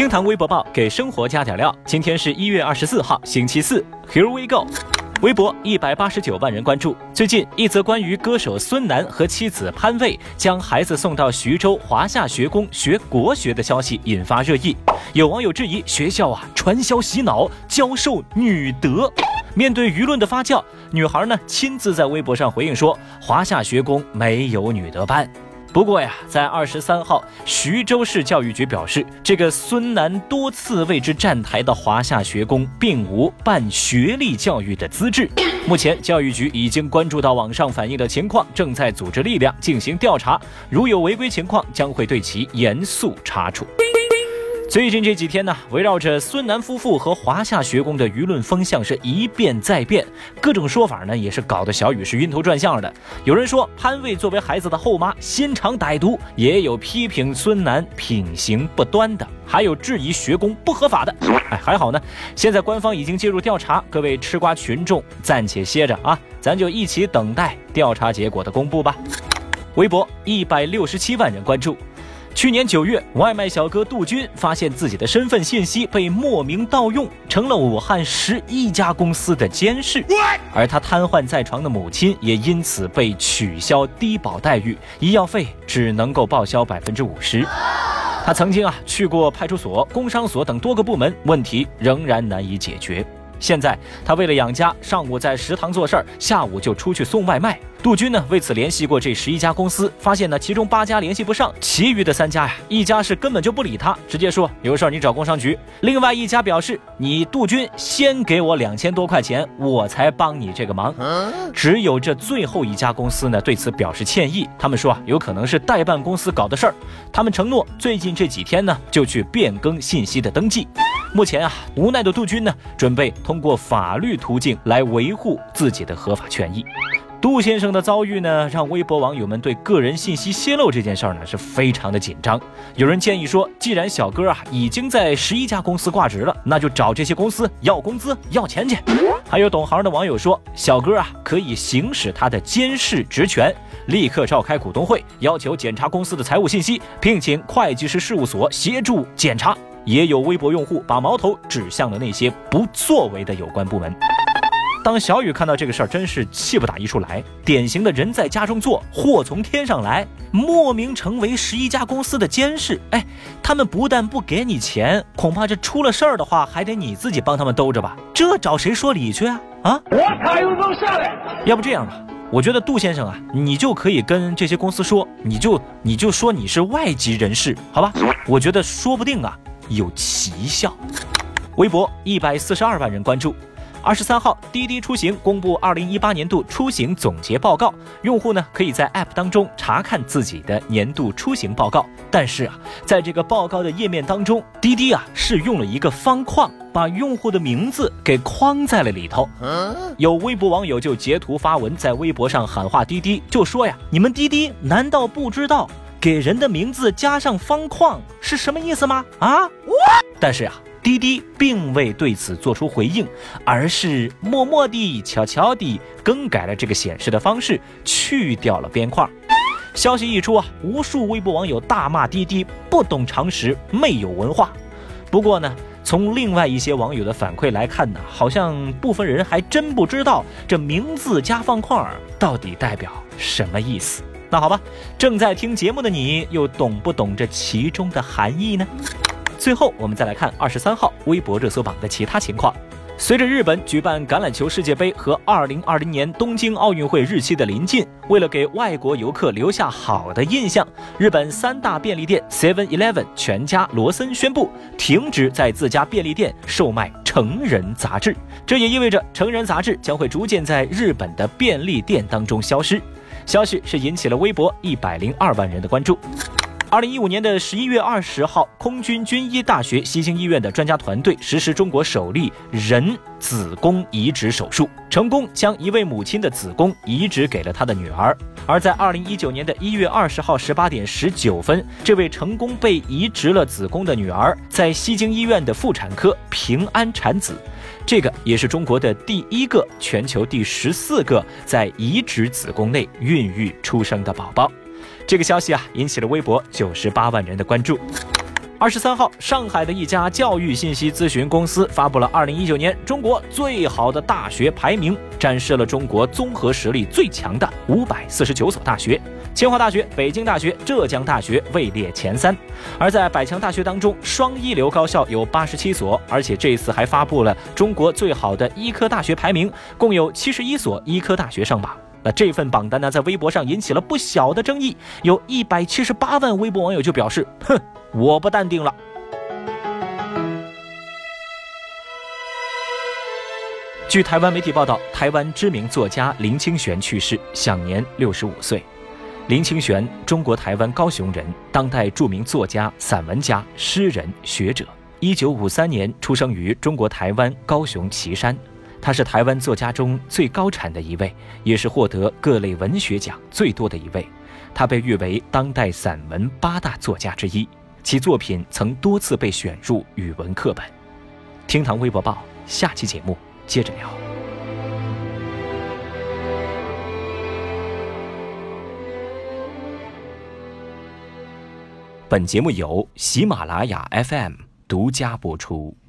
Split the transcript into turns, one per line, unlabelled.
听堂微博报给生活加点料。今天是一月二十四号，星期四。Here we go。微博一百八十九万人关注。最近一则关于歌手孙楠和妻子潘蔚将孩子送到徐州华夏学宫学国学的消息引发热议。有网友质疑学校啊传销洗脑，教授女德。面对舆论的发酵，女孩呢亲自在微博上回应说：“华夏学宫没有女德班。”不过呀，在二十三号，徐州市教育局表示，这个孙楠多次为之站台的华夏学宫并无办学历教育的资质。目前，教育局已经关注到网上反映的情况，正在组织力量进行调查，如有违规情况，将会对其严肃查处。最近这几天呢，围绕着孙楠夫妇和华夏学宫的舆论风向是一变再变，各种说法呢也是搞得小雨是晕头转向的。有人说潘卫作为孩子的后妈心肠歹毒，也有批评孙楠品行不端的，还有质疑学宫不合法的。哎，还好呢，现在官方已经介入调查，各位吃瓜群众暂且歇着啊，咱就一起等待调查结果的公布吧。微博一百六十七万人关注。去年九月，外卖小哥杜军发现自己的身份信息被莫名盗用，成了武汉十一家公司的监视。而他瘫痪在床的母亲也因此被取消低保待遇，医药费只能够报销百分之五十。他曾经啊去过派出所、工商所等多个部门，问题仍然难以解决。现在他为了养家，上午在食堂做事儿，下午就出去送外卖。杜军呢为此联系过这十一家公司，发现呢其中八家联系不上，其余的三家呀，一家是根本就不理他，直接说有事儿你找工商局。另外一家表示你杜军先给我两千多块钱，我才帮你这个忙。只有这最后一家公司呢对此表示歉意，他们说啊有可能是代办公司搞的事儿，他们承诺最近这几天呢就去变更信息的登记。目前啊，无奈的杜军呢，准备通过法律途径来维护自己的合法权益。杜先生的遭遇呢，让微博网友们对个人信息泄露这件事儿呢是非常的紧张。有人建议说，既然小哥啊已经在十一家公司挂职了，那就找这些公司要工资、要钱去。还有懂行的网友说，小哥啊可以行使他的监事职权，立刻召开股东会，要求检查公司的财务信息，聘请会计师事务所协助检查。也有微博用户把矛头指向了那些不作为的有关部门。当小雨看到这个事儿，真是气不打一处来。典型的人在家中坐，祸从天上来，莫名成为十一家公司的监事。哎，他们不但不给你钱，恐怕这出了事儿的话，还得你自己帮他们兜着吧？这找谁说理去啊？啊！我卡又能下来。要不这样吧，我觉得杜先生啊，你就可以跟这些公司说，你就你就说你是外籍人士，好吧？我觉得说不定啊。有奇效。微博一百四十二万人关注。二十三号，滴滴出行公布二零一八年度出行总结报告，用户呢可以在 App 当中查看自己的年度出行报告。但是啊，在这个报告的页面当中，滴滴啊是用了一个方框，把用户的名字给框在了里头。有微博网友就截图发文，在微博上喊话滴滴，就说呀：“你们滴滴难道不知道？”给人的名字加上方框是什么意思吗？啊，但是呀，滴滴并未对此做出回应，而是默默地、悄悄地更改了这个显示的方式，去掉了边框。消息一出啊，无数微博网友大骂滴滴不懂常识、没有文化。不过呢，从另外一些网友的反馈来看呢，好像部分人还真不知道这名字加方框到底代表什么意思。那好吧，正在听节目的你又懂不懂这其中的含义呢？最后，我们再来看二十三号微博热搜榜的其他情况。随着日本举办橄榄球世界杯和二零二零年东京奥运会日期的临近，为了给外国游客留下好的印象，日本三大便利店 Seven Eleven、全家、罗森宣布停止在自家便利店售卖成人杂志。这也意味着成人杂志将会逐渐在日本的便利店当中消失。消息是引起了微博一百零二万人的关注。二零一五年的十一月二十号，空军军医大学西京医院的专家团队实施中国首例人子宫移植手术，成功将一位母亲的子宫移植给了她的女儿。而在二零一九年的一月二十号十八点十九分，这位成功被移植了子宫的女儿在西京医院的妇产科平安产子。这个也是中国的第一个、全球第十四个在移植子宫内孕育出生的宝宝。这个消息啊，引起了微博九十八万人的关注。二十三号，上海的一家教育信息咨询公司发布了二零一九年中国最好的大学排名，展示了中国综合实力最强的五百四十九所大学。清华大学、北京大学、浙江大学位列前三。而在百强大学当中，双一流高校有八十七所，而且这次还发布了中国最好的医科大学排名，共有七十一所医科大学上榜。那这份榜单呢，在微博上引起了不小的争议，有一百七十八万微博网友就表示：“哼。”我不淡定了。据台湾媒体报道，台湾知名作家林清玄去世，享年六十五岁。林清玄，中国台湾高雄人，当代著名作家、散文家、诗人、学者。一九五三年出生于中国台湾高雄旗山，他是台湾作家中最高产的一位，也是获得各类文学奖最多的一位。他被誉为当代散文八大作家之一。其作品曾多次被选入语文课本。厅堂微博报，下期节目接着聊。本节目由喜马拉雅 FM 独家播出。